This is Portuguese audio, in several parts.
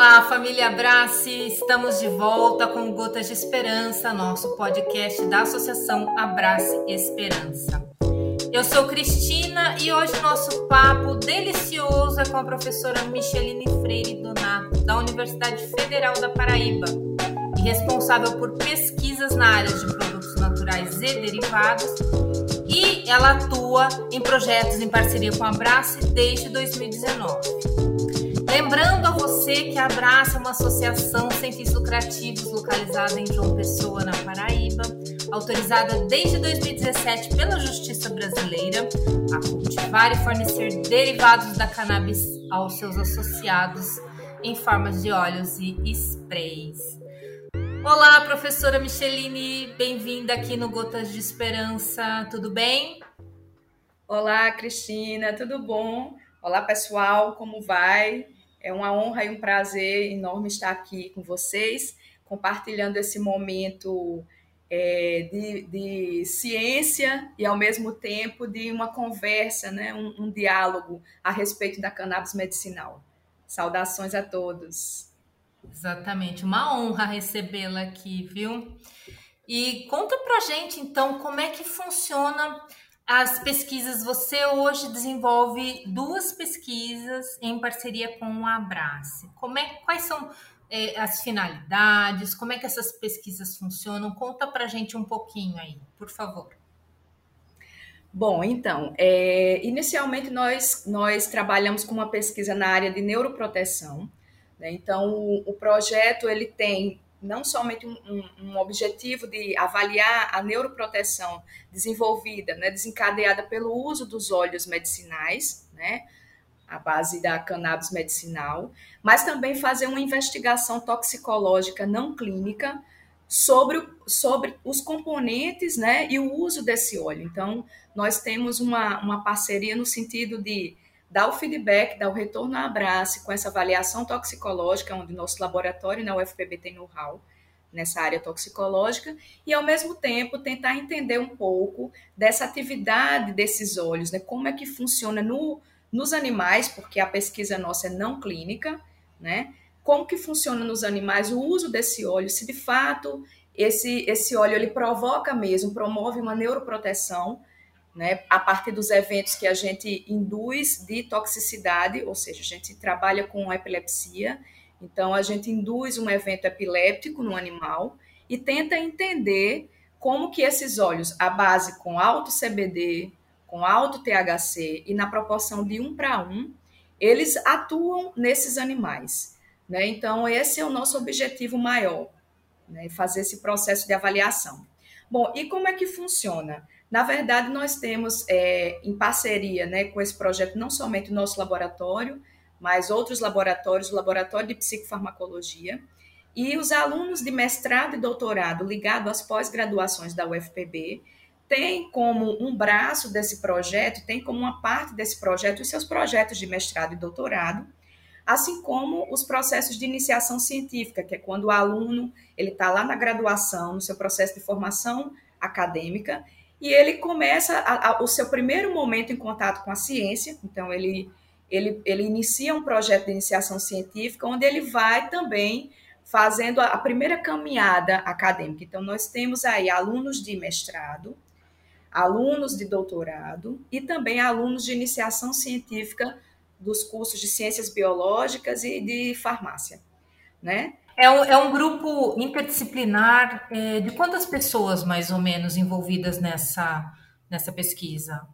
Olá, família Abrace! Estamos de volta com Gotas de Esperança, nosso podcast da Associação Abrace Esperança. Eu sou Cristina e hoje nosso papo delicioso é com a professora Micheline Freire Donato, da Universidade Federal da Paraíba, e responsável por pesquisas na área de produtos naturais e derivados, e ela atua em projetos em parceria com a Abrace desde 2019. Lembrando a você que Abraça é uma associação sem fins lucrativos localizada em João Pessoa, na Paraíba, autorizada desde 2017 pela Justiça Brasileira a cultivar e fornecer derivados da cannabis aos seus associados em formas de óleos e sprays. Olá, professora Micheline, bem-vinda aqui no Gotas de Esperança, tudo bem? Olá, Cristina, tudo bom? Olá, pessoal, como vai? É uma honra e um prazer enorme estar aqui com vocês, compartilhando esse momento é, de, de, ciência e, ao mesmo tempo, de uma conversa, né? um, um diálogo a respeito da cannabis medicinal. Saudações a todos. Exatamente, uma honra recebê-la aqui, viu? E conta pra gente, então, como é que funciona as pesquisas, você hoje desenvolve duas pesquisas em parceria com a Abrace. Como é, quais são é, as finalidades? Como é que essas pesquisas funcionam? Conta para gente um pouquinho aí, por favor. Bom, então, é, inicialmente nós, nós trabalhamos com uma pesquisa na área de neuroproteção. Né? Então, o, o projeto ele tem não somente um, um, um, objetivo de avaliar a neuroproteção desenvolvida, né, desencadeada pelo uso dos óleos medicinais, né, à base da cannabis medicinal, mas também fazer uma investigação toxicológica não clínica sobre, sobre os componentes né, e o uso desse óleo. Então, nós temos uma, uma parceria no sentido de dar o feedback, dar o retorno à Abrace com essa avaliação toxicológica, onde nosso laboratório na UFPB tem know-how nessa área toxicológica, e ao mesmo tempo tentar entender um pouco dessa atividade desses óleos, né? como é que funciona no, nos animais, porque a pesquisa nossa é não clínica, né? como que funciona nos animais o uso desse óleo, se de fato esse, esse óleo ele provoca mesmo, promove uma neuroproteção, né, a partir dos eventos que a gente induz de toxicidade, ou seja, a gente trabalha com epilepsia, então a gente induz um evento epiléptico no animal e tenta entender como que esses óleos, a base com alto CBD, com alto THC e na proporção de 1 para 1, eles atuam nesses animais. Né? Então, esse é o nosso objetivo maior, né? fazer esse processo de avaliação. Bom, e como é que funciona? Na verdade, nós temos é, em parceria né, com esse projeto não somente o nosso laboratório, mas outros laboratórios, o Laboratório de Psicofarmacologia, e os alunos de mestrado e doutorado ligados às pós-graduações da UFPB têm como um braço desse projeto, tem como uma parte desse projeto os seus projetos de mestrado e doutorado, assim como os processos de iniciação científica, que é quando o aluno ele está lá na graduação, no seu processo de formação acadêmica, e ele começa a, a, o seu primeiro momento em contato com a ciência, então ele, ele, ele inicia um projeto de iniciação científica, onde ele vai também fazendo a, a primeira caminhada acadêmica. Então, nós temos aí alunos de mestrado, alunos de doutorado e também alunos de iniciação científica dos cursos de ciências biológicas e de farmácia, né? É um, é um grupo interdisciplinar é, de quantas pessoas, mais ou menos, envolvidas nessa, nessa pesquisa?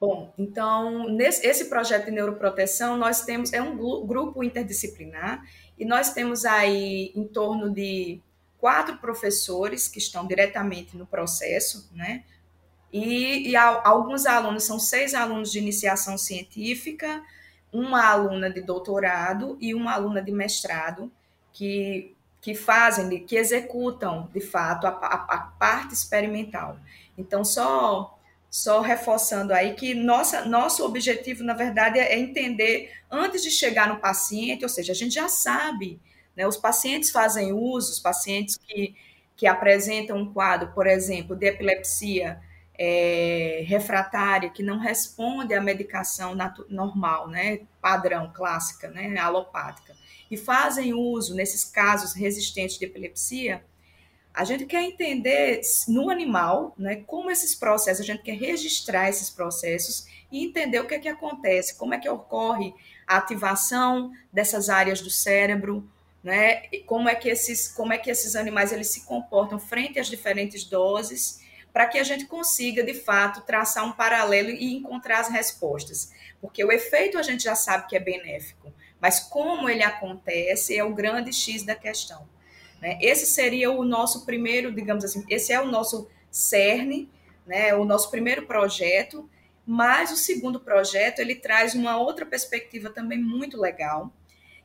Bom, então, nesse esse projeto de neuroproteção, nós temos, é um grupo interdisciplinar, e nós temos aí em torno de quatro professores que estão diretamente no processo, né? E, e alguns alunos, são seis alunos de iniciação científica, uma aluna de doutorado e uma aluna de mestrado, que, que fazem, que executam, de fato, a, a, a parte experimental. Então, só só reforçando aí que nossa, nosso objetivo, na verdade, é entender antes de chegar no paciente, ou seja, a gente já sabe, né, os pacientes fazem uso, os pacientes que, que apresentam um quadro, por exemplo, de epilepsia é, refratária, que não responde à medicação normal, né, padrão, clássica, né, alopática, e fazem uso, nesses casos resistentes de epilepsia, a gente quer entender no animal, né, como esses processos, a gente quer registrar esses processos e entender o que é que acontece, como é que ocorre a ativação dessas áreas do cérebro, né, como é que esses, como é que esses animais eles se comportam frente às diferentes doses, para que a gente consiga, de fato, traçar um paralelo e encontrar as respostas. Porque o efeito a gente já sabe que é benéfico, mas como ele acontece é o grande X da questão. Né? Esse seria o nosso primeiro, digamos assim, esse é o nosso cerne, né? o nosso primeiro projeto, mas o segundo projeto ele traz uma outra perspectiva também muito legal,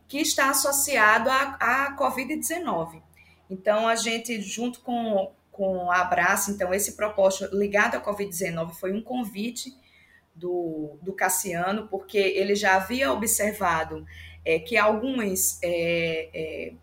que está associado à, à Covid-19. Então, a gente, junto com, com a Abraço, então, esse propósito ligado à Covid-19 foi um convite do, do Cassiano, porque ele já havia observado é, que alguns é, é,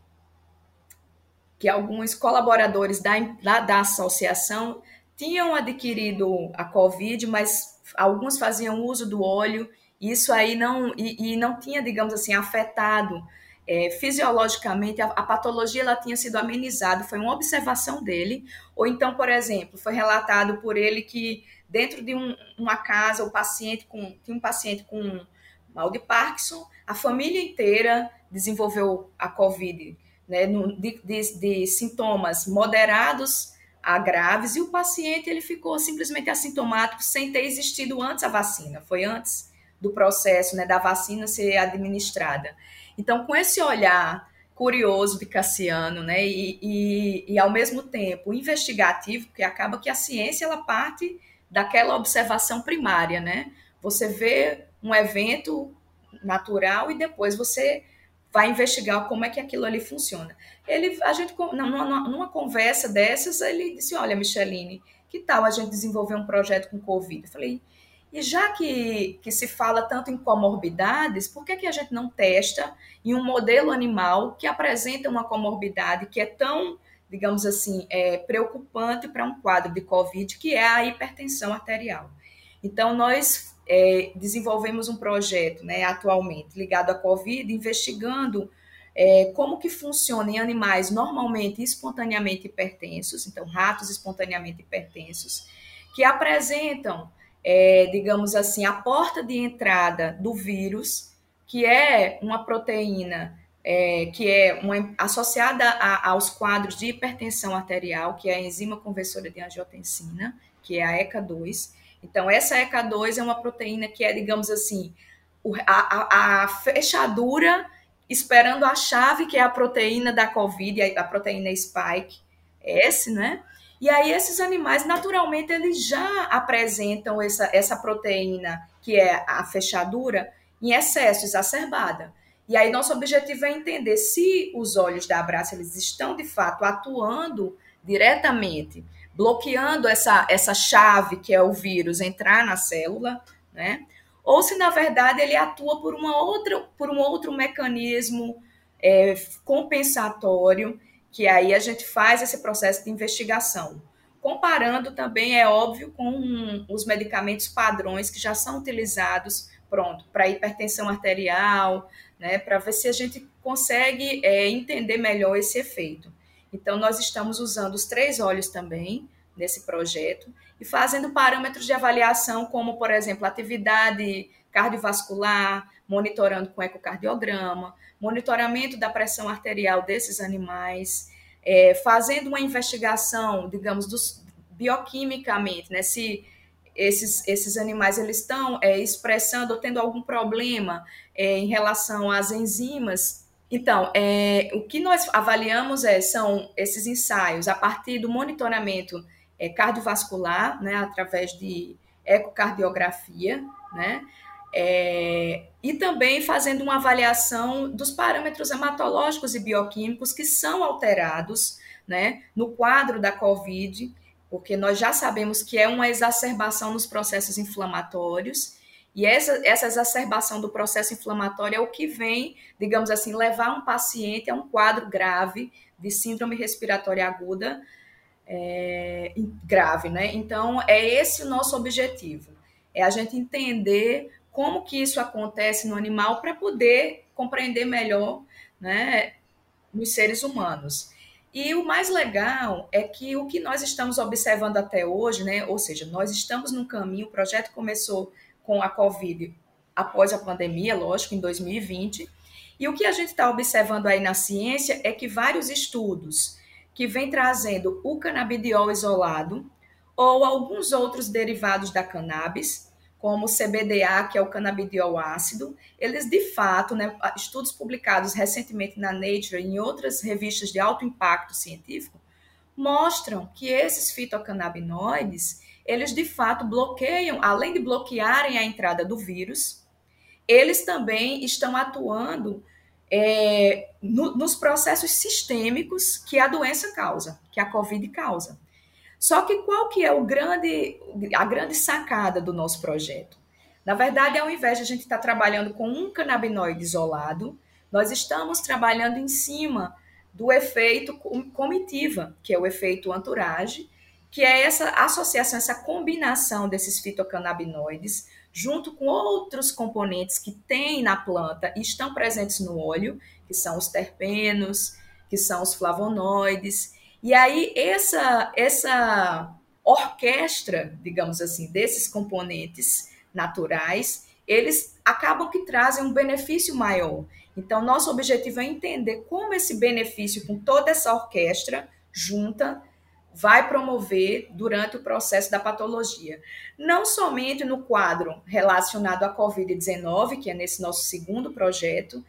que alguns colaboradores da, da, da associação tinham adquirido a Covid, mas alguns faziam uso do óleo, e isso aí não, e, e não tinha, digamos assim, afetado é, fisiologicamente, a, a, patologia ela tinha sido amenizada, foi uma observação dele, ou então, por exemplo, foi relatado por ele que dentro de um, uma casa, o paciente com, tinha um paciente com mal de Parkinson, a família inteira desenvolveu a Covid né, de, de, de sintomas moderados a graves e o paciente ele ficou simplesmente assintomático sem ter existido antes a vacina, foi antes do processo né, da vacina ser administrada. Então, com esse olhar curioso de Cassiano, né, e, e, e, ao mesmo tempo investigativo, porque acaba que a ciência ela parte daquela observação primária, né? Você vê um evento natural e depois você vai investigar como é que aquilo ali funciona. Ele, a gente, numa, numa conversa dessas, ele disse, olha, Micheline, que tal a gente desenvolver um projeto com Covid? Eu falei, e já que, que se fala tanto em comorbidades, por que, que a gente não testa em um modelo animal que apresenta uma comorbidade que é tão, digamos assim, é, preocupante para um quadro de Covid, que é a hipertensão arterial? Então, nós é, desenvolvemos um projeto né, atualmente ligado à Covid, investigando é, como que funciona em animais normalmente espontaneamente hipertensos, então ratos espontaneamente hipertensos, que apresentam, é, digamos assim, a porta de entrada do vírus, que é uma proteína é, que é uma, associada a, aos quadros de hipertensão arterial, que é a enzima conversora de angiotensina, que é a ECA2, então, essa ECA2 é uma proteína que é, digamos assim, a, a, a fechadura esperando a chave, que é a proteína da COVID, a, proteína spike S, né? E aí esses animais, naturalmente, eles já apresentam essa, essa proteína, que é a fechadura, em excesso, exacerbada. E aí nosso objetivo é entender se os olhos da abraça eles estão, de fato, atuando diretamente bloqueando essa, essa chave que é o vírus entrar na célula, né? Ou se na verdade ele atua por uma outra, por um outro mecanismo é, compensatório, que aí a gente faz esse processo de investigação. Comparando também, é óbvio, com os medicamentos padrões que já são utilizados, pronto, para hipertensão arterial, né, para ver se a gente consegue é, entender melhor esse efeito. Então, nós estamos usando os três olhos também nesse projeto e fazendo parâmetros de avaliação, como, por exemplo, atividade cardiovascular, monitorando com ecocardiograma, monitoramento da pressão arterial desses animais, é, fazendo uma investigação, digamos, dos, bioquimicamente, né, se esses, esses animais eles estão é, expressando ou tendo algum problema é, em relação às enzimas. Então, é, o que nós avaliamos é, são esses ensaios a partir do monitoramento é, cardiovascular, né, através de ecocardiografia, né, é, e também fazendo uma avaliação dos parâmetros hematológicos e bioquímicos que são alterados né, no quadro da COVID, porque nós já sabemos que é uma exacerbação nos processos inflamatórios e essa, essa exacerbação do processo inflamatório é o que vem, digamos assim, levar um paciente a um quadro grave de síndrome respiratória aguda, é, grave, né? Então, é esse o nosso objetivo, é a gente entender como que isso acontece no animal para poder compreender melhor, né, nos seres humanos. E o mais legal é que o que nós estamos observando até hoje, né, ou seja, nós estamos num caminho, o projeto começou com a Covid após a pandemia, lógico, em 2020, e o que a gente está observando aí na ciência é que vários estudos que vêm trazendo o canabidiol isolado ou alguns outros derivados da cannabis, como o CBDA, que é o canabidiol ácido, eles de fato, né, estudos publicados recentemente na Nature e em outras revistas de alto impacto científico, mostram que esses fitocannabinoides, eles de fato bloqueiam, além de bloquearem a entrada do vírus, eles também estão atuando é, no, nos processos sistêmicos que a doença causa, que a Covid causa. Só que qual que é o grande, a grande sacada do nosso projeto? Na verdade, ao invés de a gente estar tá trabalhando com um canabinoide isolado, nós estamos trabalhando em cima do efeito comitiva, que é o efeito entourage, que é essa associação, essa combinação desses fitocannabinoides junto com outros componentes que tem na planta e estão presentes no óleo, que são os terpenos, que são os flavonoides, e aí essa essa orquestra, digamos assim, desses componentes naturais, eles acabam que trazem um benefício maior. Então, nosso objetivo é entender como esse benefício com toda essa orquestra junta vai promover durante o processo da patologia. Não somente no quadro relacionado à COVID-19, que é nesse nosso segundo projeto,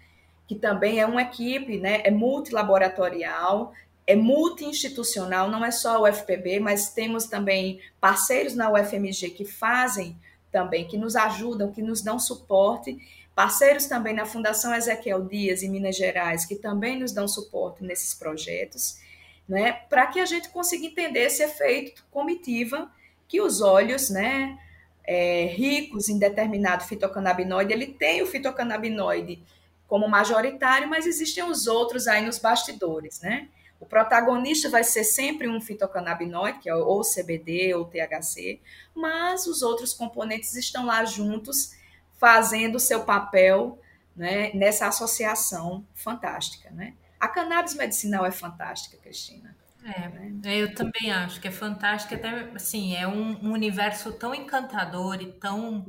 que também é uma equipe, né, é multilaboratorial, é multi-institucional, não é só o UFPB, mas temos também parceiros na UFMG que fazem também, que nos ajudam, que nos dão suporte, parceiros também na Fundação Ezequiel Dias, em Minas Gerais, que também nos dão suporte nesses projetos, né, para que a gente consiga entender esse efeito comitiva que os óleos, né, é, ricos em determinado fitocannabinoide, ele tem o fitocannabinoide como majoritário, mas existem os outros aí nos bastidores, né? O protagonista vai ser sempre um fitocannabinoide, que é ou CBD ou THC, mas os outros componentes estão lá juntos, fazendo seu papel né, nessa associação fantástica. Né? A cannabis medicinal é fantástica, Cristina. É, né? eu também acho que é fantástica, até assim, é um, um universo tão encantador e tão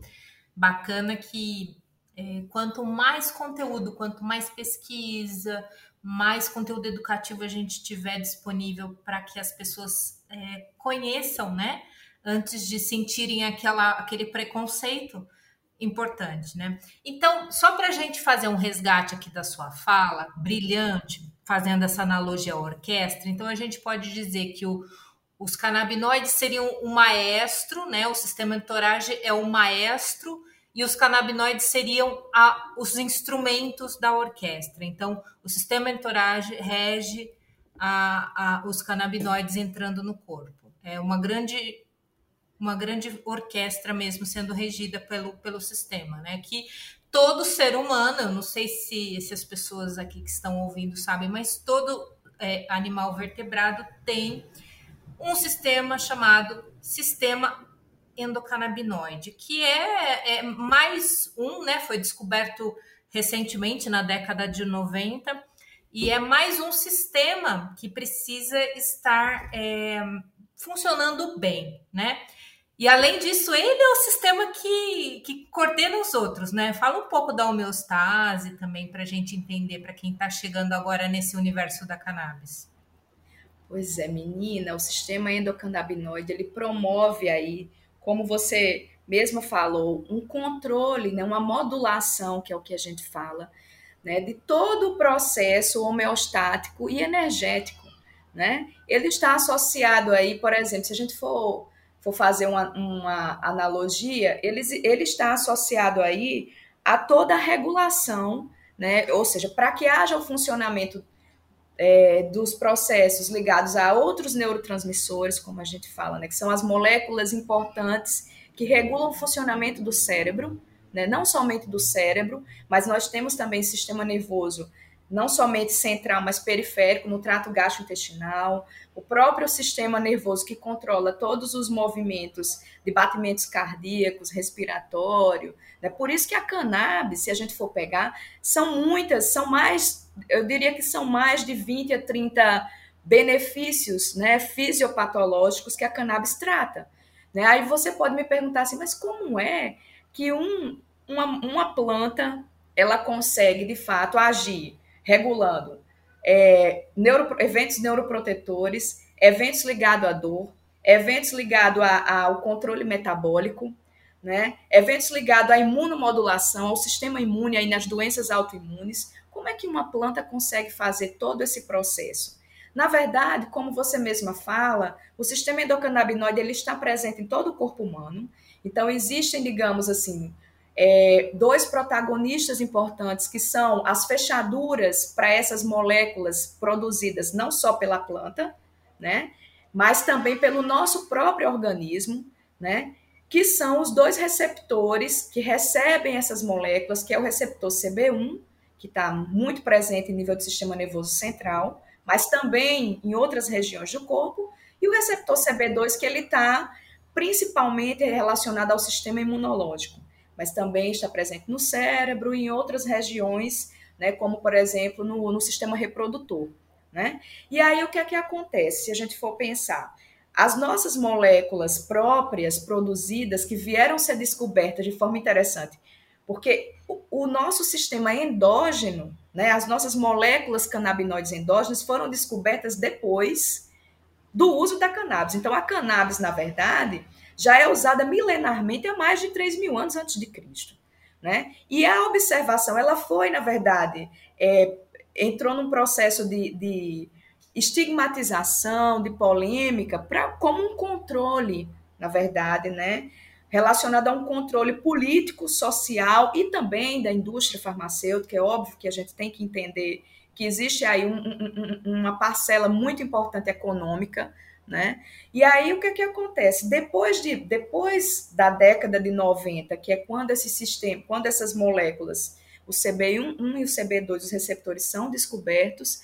bacana que é, quanto mais conteúdo, quanto mais pesquisa, mais conteúdo educativo a gente tiver disponível para que as pessoas é, conheçam, né? Antes de sentirem aquela, aquele preconceito importante, né? Então, só para a gente fazer um resgate aqui da sua fala, brilhante, fazendo essa analogia à orquestra, então a gente pode dizer que o, os canabinoides seriam o maestro, né? O sistema entorage é o maestro e os canabinoides seriam a, os instrumentos da orquestra. Então, o sistema entorage rege a, a, os canabinoides entrando no corpo. É uma grande uma grande orquestra mesmo sendo regida pelo, pelo sistema, né? Que todo ser humano, eu não sei se, se as pessoas aqui que estão ouvindo sabem, mas todo é, animal vertebrado tem um sistema chamado sistema endocannabinoide, que é, é, mais um, né? Foi descoberto recentemente, na década de 90, e é mais um sistema que precisa estar é, funcionando bem, né? E além disso, ele é o sistema que, que coordena os outros, né? Fala um pouco da homeostase também para a gente entender, para quem está chegando agora nesse universo da cannabis. Pois é, menina, o sistema endocannabinoide ele promove aí como você mesmo falou, um controle, né, uma modulação, que é o que a gente fala, né, de todo o processo homeostático e energético. Né? Ele está associado aí, por exemplo, se a gente for, for fazer uma, uma analogia, ele, ele está associado aí a toda a regulação, né? ou seja, para que haja o funcionamento é, dos processos ligados a outros neurotransmissores, como a gente fala, né, que são as moléculas importantes que regulam o funcionamento do cérebro, né, não somente do cérebro, mas nós temos também sistema nervoso não somente central, mas periférico, no trato gastrointestinal, o próprio sistema nervoso que controla todos os movimentos de batimentos cardíacos, respiratório. Né? Por isso que a cannabis, se a gente for pegar, são muitas, são mais, eu diria que são mais de 20 a 30 benefícios né, fisiopatológicos que a cannabis trata. Né? Aí você pode me perguntar assim, mas como é que um, uma, uma planta ela consegue de fato agir regulando é, neuro, eventos neuroprotetores, eventos ligados à dor, eventos ligados ao controle metabólico, né? eventos ligados à imunomodulação, ao sistema imune aí nas doenças autoimunes. Como é que uma planta consegue fazer todo esse processo? Na verdade, como você mesma fala, o sistema endocannabinoide ele está presente em todo o corpo humano. Então, existem, digamos assim, é, dois protagonistas importantes, que são as fechaduras para essas moléculas produzidas não só pela planta, né, mas também pelo nosso próprio organismo, né, que são os dois receptores que recebem essas moléculas, que é o receptor CB1, que está muito presente em nível do sistema nervoso central, mas também em outras regiões do corpo, e o receptor CB2, que ele está principalmente relacionado ao sistema imunológico mas também está presente no cérebro e em outras regiões, né, como, por exemplo, no, no sistema reprodutor. Né? E aí o que é que acontece se a gente for pensar? As nossas moléculas próprias produzidas que vieram ser descobertas de forma interessante, porque o, o nosso sistema endógeno, né, as nossas moléculas canabinoides endógenas foram descobertas depois do uso da cannabis. Então, a cannabis, na verdade, já é usada milenarmente há mais de 3 mil anos antes de Cristo. Né? E a observação, ela foi, na verdade, é, entrou num processo de, de estigmatização, de polêmica, pra, como um controle, na verdade, né? relacionado a um controle político, social e também da indústria farmacêutica. É óbvio que a gente tem que entender que existe aí um, um, uma parcela muito importante econômica né? E aí o que, é que acontece? Depois, de, depois da década de 90, que é quando esse sistema, quando essas moléculas, o CB1 e o CB2, os receptores são descobertos,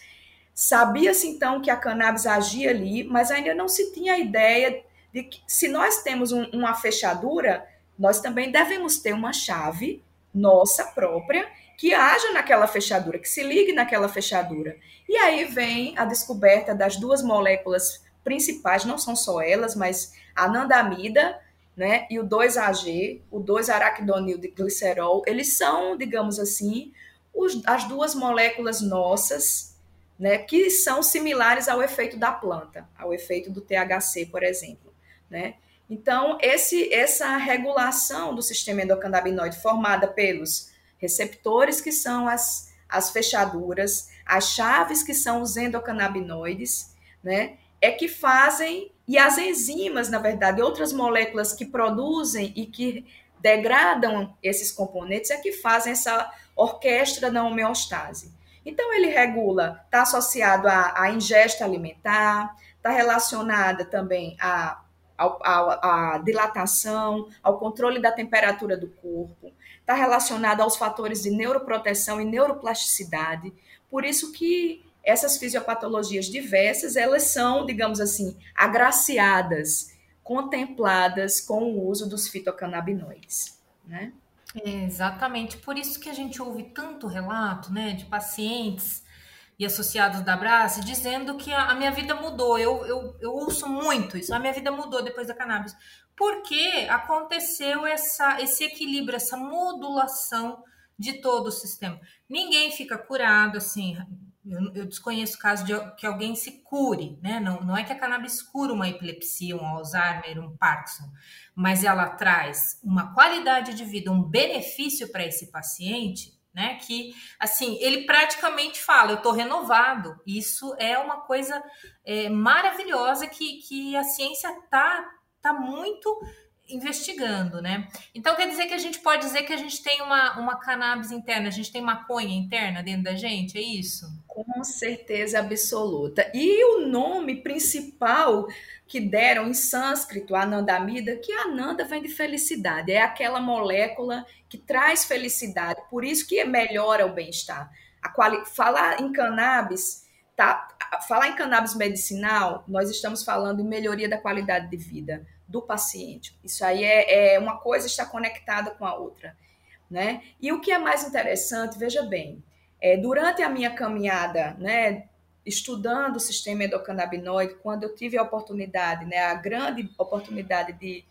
sabia-se então que a cannabis agia ali, mas ainda não se tinha a ideia de que se nós temos um, uma fechadura, nós também devemos ter uma chave nossa própria que haja naquela fechadura, que se ligue naquela fechadura. E aí vem a descoberta das duas moléculas principais, não são só elas, mas a anandamida, né, e o 2-AG, o 2-araquidonil de glicerol, eles são, digamos assim, os, as duas moléculas nossas, né, que são similares ao efeito da planta, ao efeito do THC, por exemplo, né? Então, esse, essa regulação do sistema endocannabinoide formada pelos receptores, que são as, as fechaduras, as chaves, que são os endocannabinoides, né? É que fazem, e as enzimas, na verdade, outras moléculas que produzem e que degradam esses componentes, é que fazem essa orquestra da homeostase. Então, ele regula, está associado à, à, ingesta alimentar, está relacionada também à, à, à dilatação, ao controle da temperatura do corpo, está relacionado aos fatores de neuroproteção e neuroplasticidade. Por isso que essas fisiopatologias diversas, elas são, digamos assim, agraciadas, contempladas com o uso dos fitocannabinoides, né? É exatamente, por isso que a gente ouve tanto relato, né, de pacientes e associados da Brás dizendo que a, a minha vida mudou. Eu, eu, eu ouço muito isso, a minha vida mudou depois da cannabis. Porque aconteceu essa, esse equilíbrio, essa modulação de todo o sistema. Ninguém fica curado assim eu, eu desconheço o caso de que alguém se cure, né? Não, não é que a cannabis cura uma epilepsia, um Alzheimer, um Parkinson, mas ela traz uma qualidade de vida, um benefício para esse paciente, né? Que assim ele praticamente fala, eu estou renovado. Isso é uma coisa é, maravilhosa que, que a ciência tá tá muito investigando, né? Então quer dizer que a gente pode dizer que a gente tem uma, uma cannabis interna, a gente tem maconha interna dentro da gente, é isso? Com certeza absoluta. E o nome principal que deram em sânscrito, anandamida, que ananda vem de felicidade, é aquela molécula que traz felicidade, por isso que melhora o bem-estar. quali... falar em cannabis, tá? Falar em cannabis medicinal, nós estamos falando em melhoria da qualidade de vida do paciente. Isso aí é, é uma coisa está conectada com a outra, né? E o que é mais interessante, veja bem, é, durante a minha caminhada, né, estudando o sistema endocannabinoide, quando eu tive a oportunidade, né, a grande oportunidade de,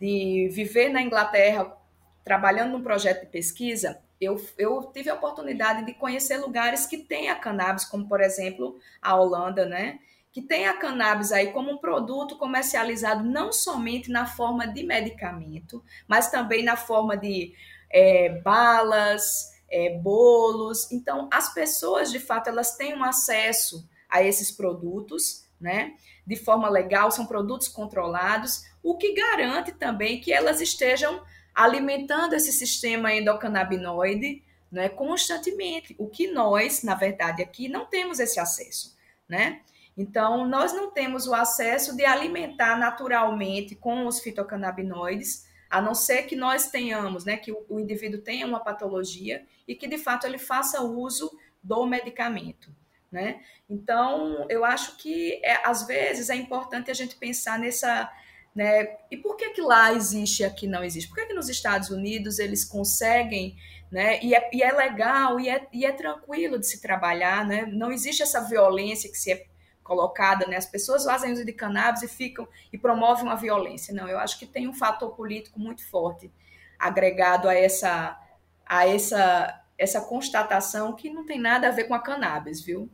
de viver na Inglaterra, trabalhando num projeto de pesquisa, eu, eu tive a oportunidade de conhecer lugares que têm a cannabis, como por exemplo a Holanda, né? Que tem a cannabis aí como um produto comercializado não somente na forma de medicamento, mas também na forma de é, balas, é, bolos. Então, as pessoas, de fato, elas têm um acesso a esses produtos, né? De forma legal, são produtos controlados, o que garante também que elas estejam alimentando esse sistema endocannabinoide né, constantemente, o que nós, na verdade, aqui não temos esse acesso, né? Então, nós não temos o acesso de alimentar naturalmente com os fitocannabinoides, a não ser que nós tenhamos, né, que o, indivíduo tenha uma patologia e que de fato ele faça uso do medicamento. Né? Então, eu acho que é, às vezes é importante a gente pensar nessa. Né, e por que, que lá existe e aqui não existe? Por que, que nos Estados Unidos eles conseguem, né, e, é, e é legal e é, e é tranquilo de se trabalhar, né? não existe essa violência que se é colocada, né? As pessoas fazem uso de cannabis e ficam e promovem uma violência. Não, eu acho que tem um fator político muito forte agregado a essa a essa essa constatação que não tem nada a ver com a cannabis, viu?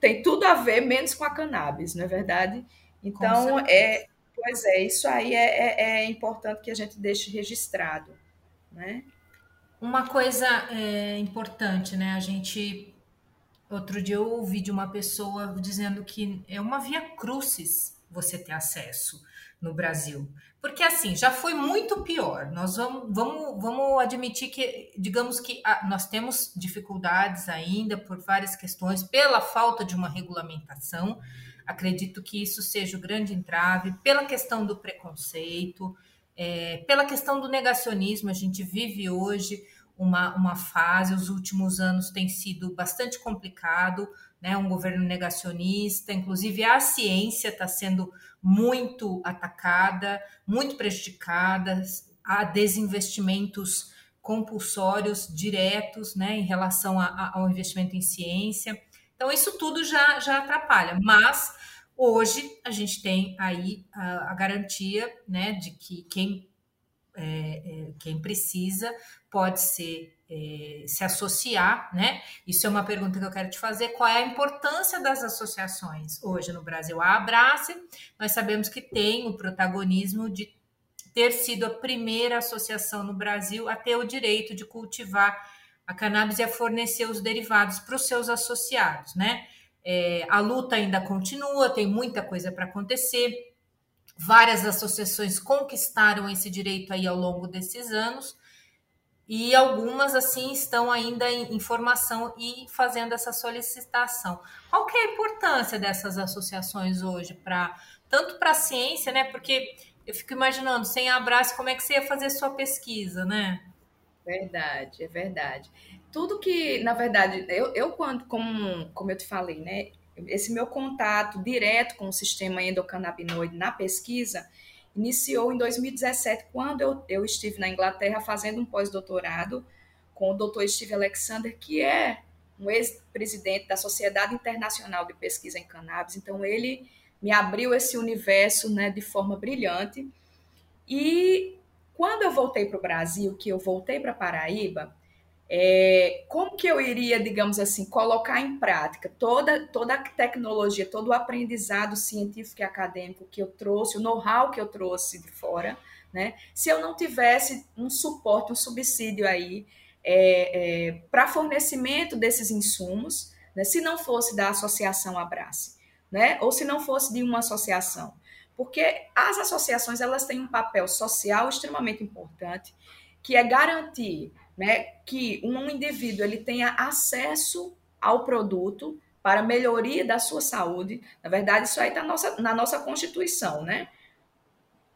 Tem tudo a ver menos com a cannabis, não é verdade? Então, é, pois é, isso aí é, é, é, importante que a gente deixe registrado, né? Uma coisa é, importante, né? A gente Outro dia eu ouvi de uma pessoa dizendo que é uma via crucis você ter acesso no Brasil. Porque assim, já foi muito pior. Nós vamos, vamos, vamos admitir que, digamos que ah, nós temos dificuldades ainda por várias questões, pela falta de uma regulamentação. Acredito que isso seja o grande entrave, pela questão do preconceito, é, pela questão do negacionismo. A gente vive hoje uma, uma fase, os últimos anos tem sido bastante complicado, né? Um governo negacionista, inclusive a ciência está sendo muito atacada, muito prejudicada, há desinvestimentos compulsórios diretos, né, em relação a, a, ao investimento em ciência. Então, isso tudo já, já atrapalha, mas hoje a gente tem aí a, a garantia né, de que quem é, é, quem precisa pode ser é, se associar, né? Isso é uma pergunta que eu quero te fazer. Qual é a importância das associações hoje no Brasil? A Abrace, nós sabemos que tem o protagonismo de ter sido a primeira associação no Brasil a ter o direito de cultivar a cannabis e a fornecer os derivados para os seus associados, né? É, a luta ainda continua, tem muita coisa para acontecer. Várias associações conquistaram esse direito aí ao longo desses anos e algumas assim estão ainda em, formação e fazendo essa solicitação. Qual que é a importância dessas associações hoje para tanto para a ciência, né? Porque eu fico imaginando, sem abraço, como é que você ia fazer sua pesquisa, né? Verdade, é verdade. Tudo que, na verdade, eu, eu quando, como, como eu te falei, né? Esse meu contato direto com o sistema endocannabinoide na pesquisa iniciou em 2017, quando eu, eu estive na Inglaterra fazendo um pós-doutorado com o Dr. Steve Alexander, que é um ex-presidente da Sociedade Internacional de Pesquisa em Cannabis. Então, ele me abriu esse universo né, de forma brilhante. E quando eu voltei para o Brasil, que eu voltei para Paraíba, é, como que eu iria, digamos assim, colocar em prática toda, toda a tecnologia, todo o aprendizado científico e acadêmico que eu trouxe, o know-how que eu trouxe de fora, né? Se eu não tivesse um suporte, um subsídio aí é, é, para fornecimento desses insumos, né? se não fosse da associação Abrace, né? Ou se não fosse de uma associação, porque as associações elas têm um papel social extremamente importante, que é garantir né, que um indivíduo ele tenha acesso ao produto para melhoria da sua saúde. Na verdade, isso aí está na nossa, na nossa Constituição, né?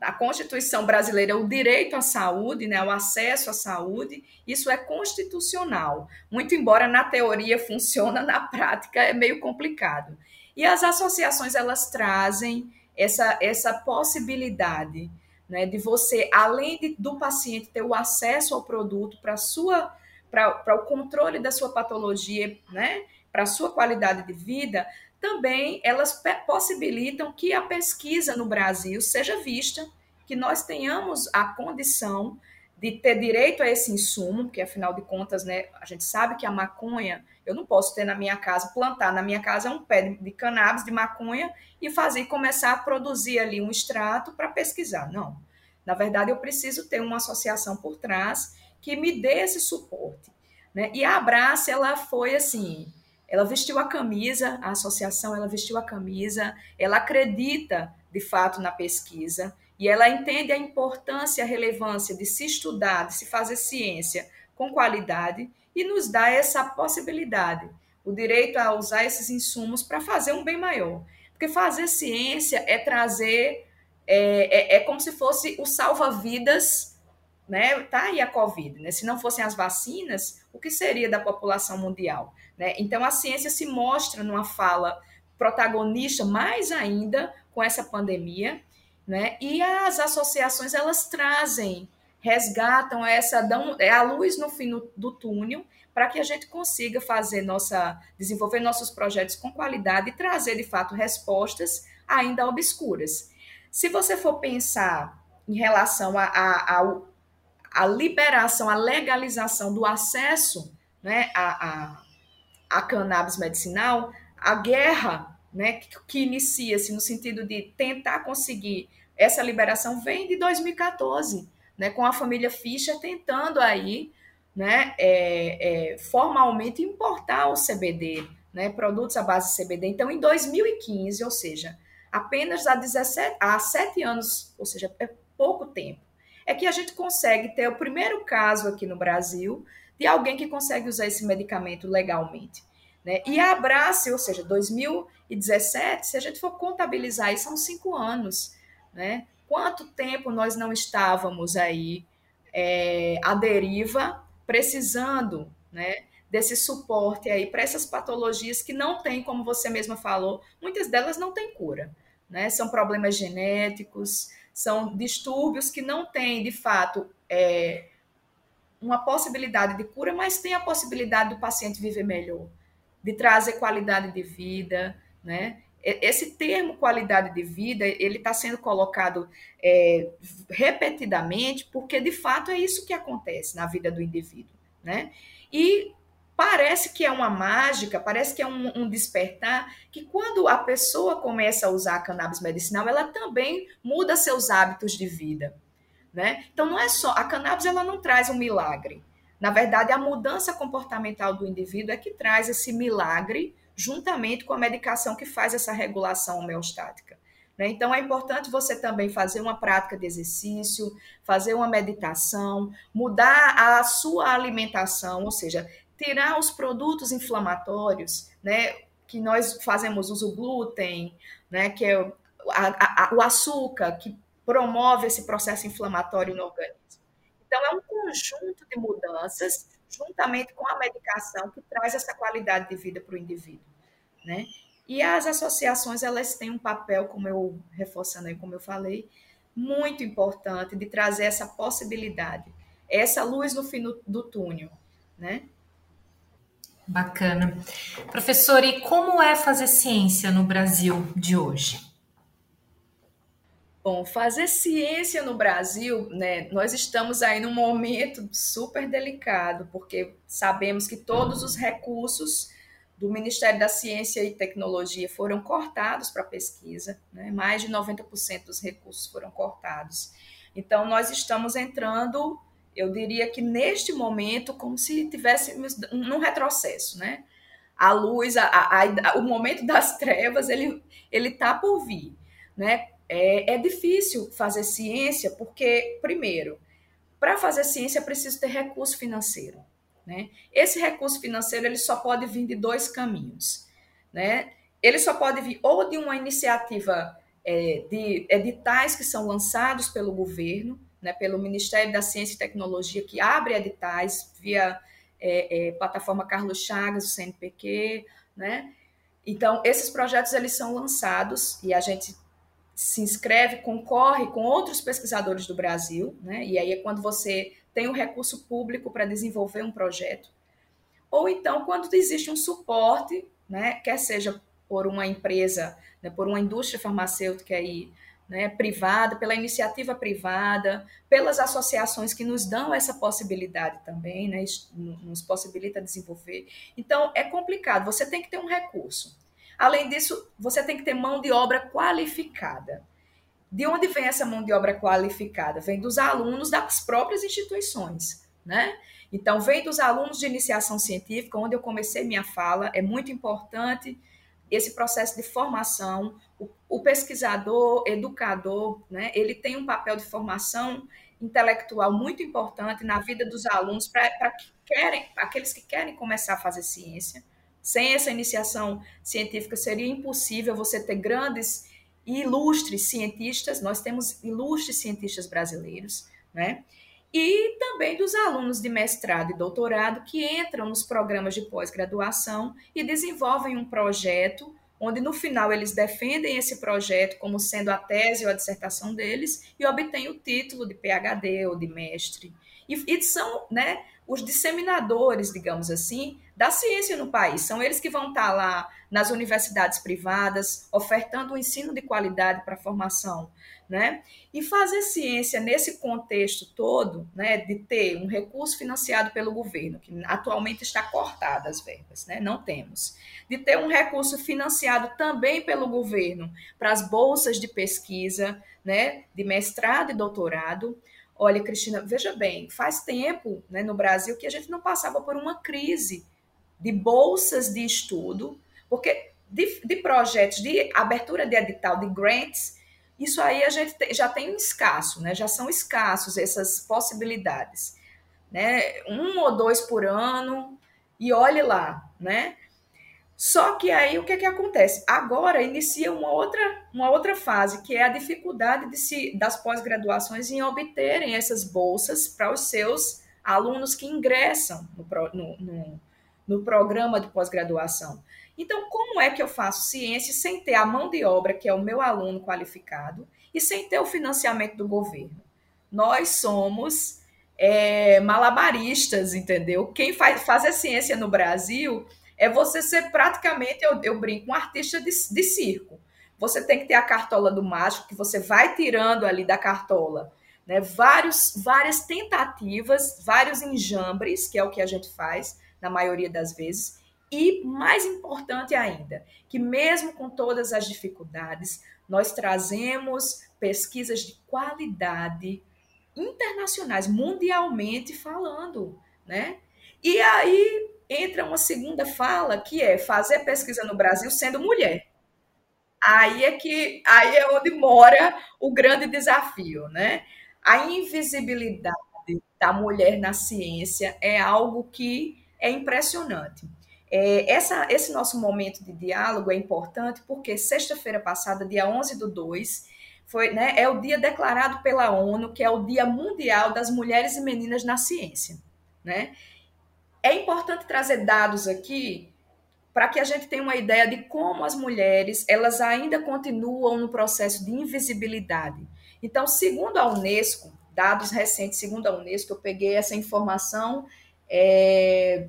a Constituição brasileira o direito à saúde, né, o acesso à saúde, isso é constitucional. Muito embora na teoria funciona, na prática é meio complicado. E as associações elas trazem essa, essa possibilidade né, de você, além de, do paciente ter o acesso ao produto para sua para o controle da sua patologia, né, para a sua qualidade de vida, também elas possibilitam que a pesquisa no Brasil seja vista, que nós tenhamos a condição de ter direito a esse insumo, porque afinal de contas, né, a gente sabe que a maconha, eu não posso ter na minha casa, plantar na minha casa um pé de cannabis, de maconha, e fazer começar a produzir ali um extrato para pesquisar. Não. Na verdade, eu preciso ter uma associação por trás que me dê esse suporte. Né? E a Abrace, ela foi assim, ela vestiu a camisa, a associação, ela vestiu a camisa, ela acredita de fato na pesquisa e ela entende a importância, a relevância de se estudar, de se fazer ciência com qualidade e nos dá essa possibilidade, o direito a usar esses insumos para fazer um bem maior. Porque fazer ciência é trazer, é, é, é como se fosse o salva-vidas, né? Tá aí a Covid, né? Se não fossem as vacinas, o que seria da população mundial? Né? Então, a ciência se mostra numa fala protagonista mais ainda com essa pandemia, né? E as associações elas trazem, resgatam essa dão é a luz no fim do túnel para que a gente consiga fazer nossa desenvolver nossos projetos com qualidade e trazer de fato respostas ainda obscuras. Se você for pensar em relação a, a, a, a liberação, a legalização do acesso né, a, a a cannabis medicinal, a guerra né, que, que inicia-se no sentido de tentar conseguir essa liberação vem de 2014, né, com a família Fischer tentando aí né, é, é, formalmente importar o CBD, né, produtos à base de CBD. Então, em 2015, ou seja, apenas há, 17, há 7 anos, ou seja, é pouco tempo, é que a gente consegue ter o primeiro caso aqui no Brasil de alguém que consegue usar esse medicamento legalmente. Né? E a Abrace, ou seja, 2017, se a gente for contabilizar isso, são cinco anos. Né? Quanto tempo nós não estávamos aí é, à deriva, precisando né, desse suporte aí para essas patologias que não tem, como você mesma falou, muitas delas não têm cura. Né? São problemas genéticos, são distúrbios que não têm, de fato, é, uma possibilidade de cura, mas tem a possibilidade do paciente viver melhor, de trazer qualidade de vida, né? Esse termo qualidade de vida, ele está sendo colocado é, repetidamente, porque de fato é isso que acontece na vida do indivíduo, né? E parece que é uma mágica, parece que é um, um, despertar, que quando a pessoa começa a usar a cannabis medicinal, ela também muda seus hábitos de vida. Né? Então não é só a cannabis ela não traz um milagre. Na verdade, a mudança comportamental do indivíduo é que traz esse milagre juntamente com a medicação que faz essa regulação homeostática. Né? Então é importante você também fazer uma prática de exercício, fazer uma meditação, mudar a sua alimentação, ou seja, tirar os produtos inflamatórios, né? Que nós fazemos uso glúten, né? Que é a, a, o açúcar, que promove esse processo inflamatório no organismo. Então, é um conjunto de mudanças, juntamente com a medicação, que traz essa qualidade de vida para o indivíduo. Né? E as associações, elas têm um papel, como eu, reforçando aí, como eu falei, muito importante de trazer essa possibilidade, essa luz no fim do, túnel, né? Bacana. Professor, e como é fazer ciência no Brasil de hoje? Bom, fazer ciência no Brasil, né, nós estamos aí num momento super delicado, porque sabemos que todos os recursos do Ministério da Ciência e Tecnologia foram cortados para pesquisa, né, mais de 90% dos recursos foram cortados. Então, nós estamos entrando, eu diria que neste momento, como se tivéssemos num retrocesso, né? A luz, a, a, a, o momento das trevas, ele está por vir, né? É, é difícil fazer ciência porque, primeiro, para fazer ciência é preciso ter recurso financeiro. Né? Esse recurso financeiro ele só pode vir de dois caminhos. Né? Ele só pode vir ou de uma iniciativa é, de editais que são lançados pelo governo, né, pelo Ministério da Ciência e Tecnologia, que abre editais via é, é, plataforma Carlos Chagas, o CNPq, né? Então, esses projetos eles são lançados e a gente se inscreve, concorre com outros pesquisadores do Brasil, né? E aí é quando você tem um recurso público para desenvolver um projeto. Ou então, quando existe um suporte, né, quer seja por uma empresa, né, por uma indústria farmacêutica aí, né, privada, pela iniciativa privada, pelas associações que nos dão essa possibilidade também, né, nos possibilita desenvolver. Então, é complicado, você tem que ter um recurso. Além disso, você tem que ter mão de obra qualificada. De onde vem essa mão de obra qualificada? Vem dos alunos das próprias instituições, né? Então, vem dos alunos de iniciação científica, onde eu comecei minha fala, é muito importante esse processo de formação. O, o pesquisador, educador, né, ele tem um papel de formação intelectual muito importante na vida dos alunos para que querem, aqueles que querem começar a fazer ciência. Sem essa iniciação científica seria impossível você ter grandes e ilustres cientistas. Nós temos ilustres cientistas brasileiros, né? e também dos alunos de mestrado e doutorado que entram nos programas de pós-graduação e desenvolvem um projeto onde no final eles defendem esse projeto como sendo a tese ou a dissertação deles e obtêm o título de PhD ou de mestre. E, e são né, os disseminadores, digamos assim, da ciência no país. São eles que vão estar lá nas universidades privadas, ofertando um ensino de qualidade para a formação né? E fazer ciência nesse contexto todo, né, de ter um recurso financiado pelo governo, que atualmente está cortado as verbas, né? Não temos. De ter um recurso financiado também pelo governo para as bolsas de pesquisa, né, de mestrado e doutorado. Olha, Cristina, veja bem, faz tempo, né, no Brasil que a gente não passava por uma crise de bolsas de estudo, porque de, de projetos de abertura de edital de grants isso aí a gente já tem um escasso, né? Já são escassos essas possibilidades, né? Um ou dois por ano e olhe lá, né? Só que aí o que, é que acontece? Agora inicia uma outra, uma outra fase, que é a dificuldade de se, das pós-graduações em obterem essas bolsas para os seus alunos que ingressam no, no, no, no programa de pós-graduação. Então, como é que eu faço ciência sem ter a mão de obra, que é o meu aluno qualificado, e sem ter o financiamento do governo? Nós somos é, malabaristas, entendeu? Quem faz, faz a ciência no Brasil é você ser praticamente, eu, eu brinco, um artista de, de circo. Você tem que ter a cartola do mágico, que você vai tirando ali da cartola né, vários, várias tentativas, vários enjambres, que é o que a gente faz na maioria das vezes, e mais importante ainda, que mesmo com todas as dificuldades, nós trazemos pesquisas de qualidade internacionais, mundialmente falando, né? E aí entra uma segunda fala que é fazer pesquisa no Brasil sendo mulher. Aí é que aí é onde mora o grande desafio, né? A invisibilidade da mulher na ciência é algo que é impressionante. É, essa, esse nosso momento de diálogo é importante porque sexta-feira passada, dia 11 do 2, foi, né, é o dia declarado pela ONU, que é o Dia Mundial das Mulheres e Meninas na Ciência. Né? É importante trazer dados aqui para que a gente tenha uma ideia de como as mulheres elas ainda continuam no processo de invisibilidade. Então, segundo a Unesco, dados recentes, segundo a Unesco, eu peguei essa informação é,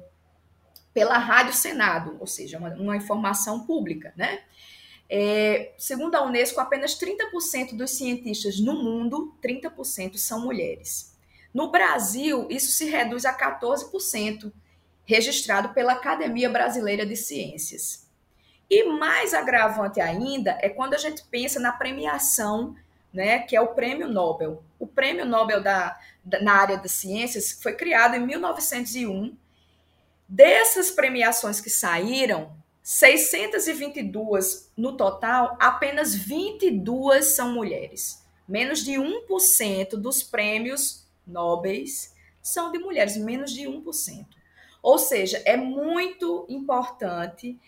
pela Rádio Senado, ou seja, uma, uma informação pública, né? É, segundo a Unesco, apenas 30% dos cientistas no mundo, 30% são mulheres. No Brasil, isso se reduz a 14%, registrado pela Academia Brasileira de Ciências. E mais agravante ainda é quando a gente pensa na premiação, né, que é o Prêmio Nobel. O Prêmio Nobel da, da na área das ciências foi criado em 1901 Dessas premiações que saíram, 622 no total, apenas 22 são mulheres. Menos de 1% dos prêmios nobres são de mulheres, menos de 1%. Ou seja, é muito importante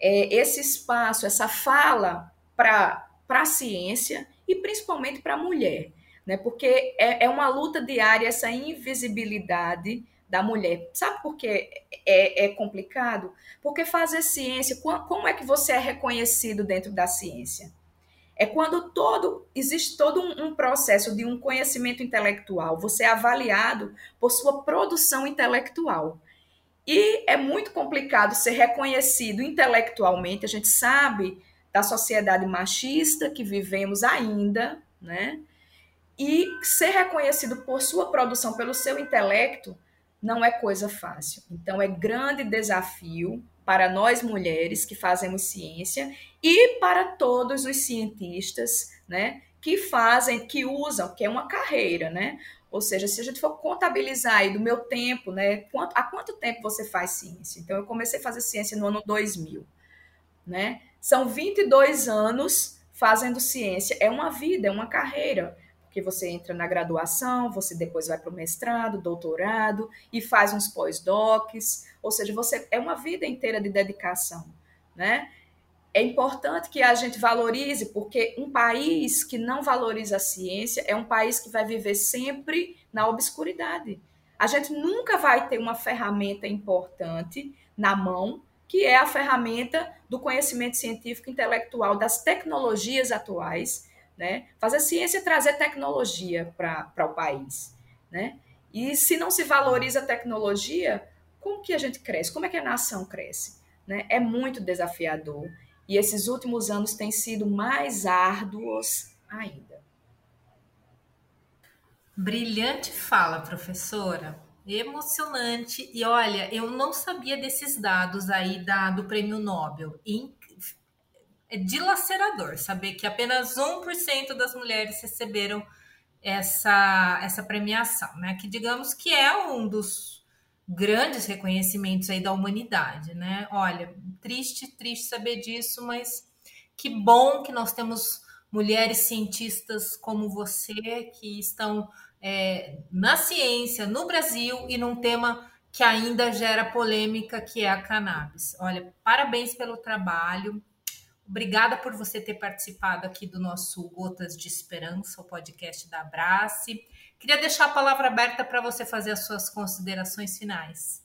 é, esse espaço, essa fala para a ciência e principalmente para a mulher, né? Porque é, é uma luta diária essa invisibilidade da mulher. Sabe por que é, é, complicado? Porque fazer ciência, como é que você é reconhecido dentro da ciência? É quando todo existe todo um, um, processo de um conhecimento intelectual, você é avaliado por sua produção intelectual. E é muito complicado ser reconhecido intelectualmente, a gente sabe da sociedade machista que vivemos ainda, né? E ser reconhecido por sua produção, pelo seu intelecto, não é coisa fácil. Então, é grande desafio para nós mulheres que fazemos ciência e para todos os cientistas, né, que fazem, que usam, que é uma carreira, né? Ou seja, se a gente for contabilizar aí do meu tempo, né, quanto, há quanto tempo você faz ciência? Então, eu comecei a fazer ciência no ano 2000, né? São 22 anos fazendo ciência. É uma vida, é uma carreira porque você entra na graduação, você depois vai para o mestrado, doutorado e faz uns pós-docs, ou seja, você é uma vida inteira de dedicação, né? É importante que a gente valorize, porque um país que não valoriza a ciência é um país que vai viver sempre na obscuridade. A gente nunca vai ter uma ferramenta importante na mão, que é a ferramenta do conhecimento científico intelectual das tecnologias atuais, né? Fazer ciência é trazer tecnologia para o país, né? E se não se valoriza a tecnologia, como que a gente cresce? Como é que a nação cresce? Né? É muito desafiador. E esses últimos anos têm sido mais árduos ainda. Brilhante fala, professora. Emocionante. E olha, eu não sabia desses dados aí da, do prêmio Nobel é dilacerador saber que apenas 1% das mulheres receberam essa, essa premiação, né? Que digamos que é um dos grandes reconhecimentos aí da humanidade, né? Olha, triste, triste saber disso, mas que bom que nós temos mulheres cientistas como você que estão é, na ciência no Brasil e num tema que ainda gera polêmica, que é a cannabis. Olha, parabéns pelo trabalho. Obrigada por você ter participado aqui do nosso Gotas de Esperança, o podcast da Abrace. Queria deixar a palavra aberta para você fazer as suas considerações finais.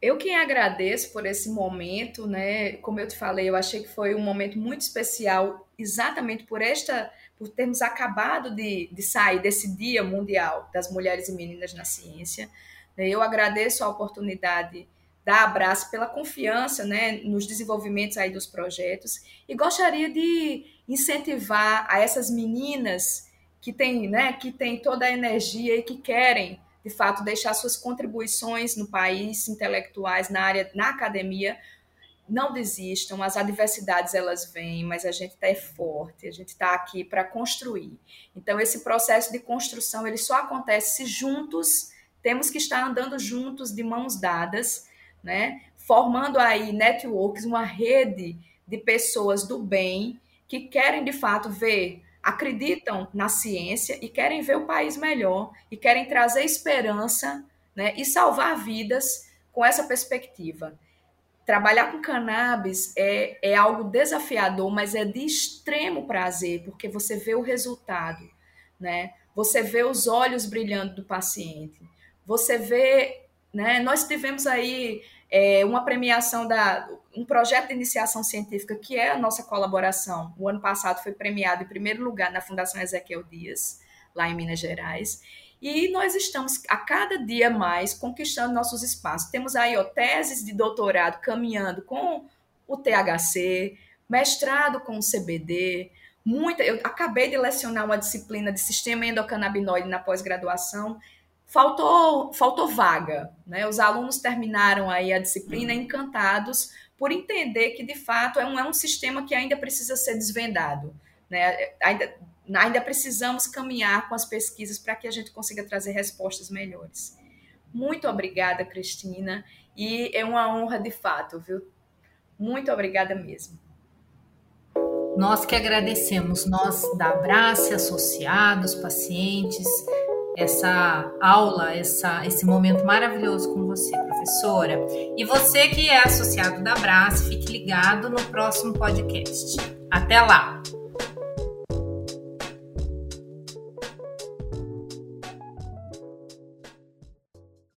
Eu quem agradeço por esse momento, né? Como eu te falei, eu achei que foi um momento muito especial, exatamente por esta, por termos acabado de, de sair desse Dia Mundial das Mulheres e Meninas na Ciência. Eu agradeço a oportunidade da Abraço pela confiança né, nos desenvolvimentos aí dos projetos e gostaria de incentivar a essas meninas que têm, né, que têm toda a energia e que querem, de fato, deixar suas contribuições no país, intelectuais, na área, na academia, não desistam, as adversidades elas vêm, mas a gente está é forte, a gente está aqui para construir. Então, esse processo de construção ele só acontece se juntos, temos que estar andando juntos, de mãos dadas, né? Formando aí networks, uma rede de pessoas do bem que querem de fato ver, acreditam na ciência e querem ver o país melhor e querem trazer esperança, né? E salvar vidas com essa perspectiva. Trabalhar com cannabis é, é algo desafiador, mas é de extremo prazer, porque você vê o resultado, né? Você vê os olhos brilhando do paciente. Você vê, né? Nós tivemos aí é, uma premiação da um projeto de iniciação científica que é a nossa colaboração. O ano passado foi premiado em primeiro lugar na Fundação Ezequiel Dias, lá em Minas Gerais. E nós estamos a cada dia mais conquistando nossos espaços. Temos aí ó, teses de doutorado caminhando com o THC, mestrado com o CBD, muita. Eu acabei de lecionar uma disciplina de sistema endocannabinoide na pós-graduação faltou, faltou vaga. Né? Os alunos terminaram aí a disciplina uhum. encantados por entender que, de fato, é um, é um sistema que ainda precisa ser desvendado. Né? Ainda, ainda precisamos caminhar com as pesquisas para que a gente consiga trazer respostas melhores. Muito obrigada, Cristina, e é uma honra de fato, viu? Muito obrigada mesmo. Nós que agradecemos, nós da Abrace, associados, pacientes, essa aula, essa, esse momento maravilhoso com você, professora. E você que é associado da Brás, fique ligado no próximo podcast. Até lá!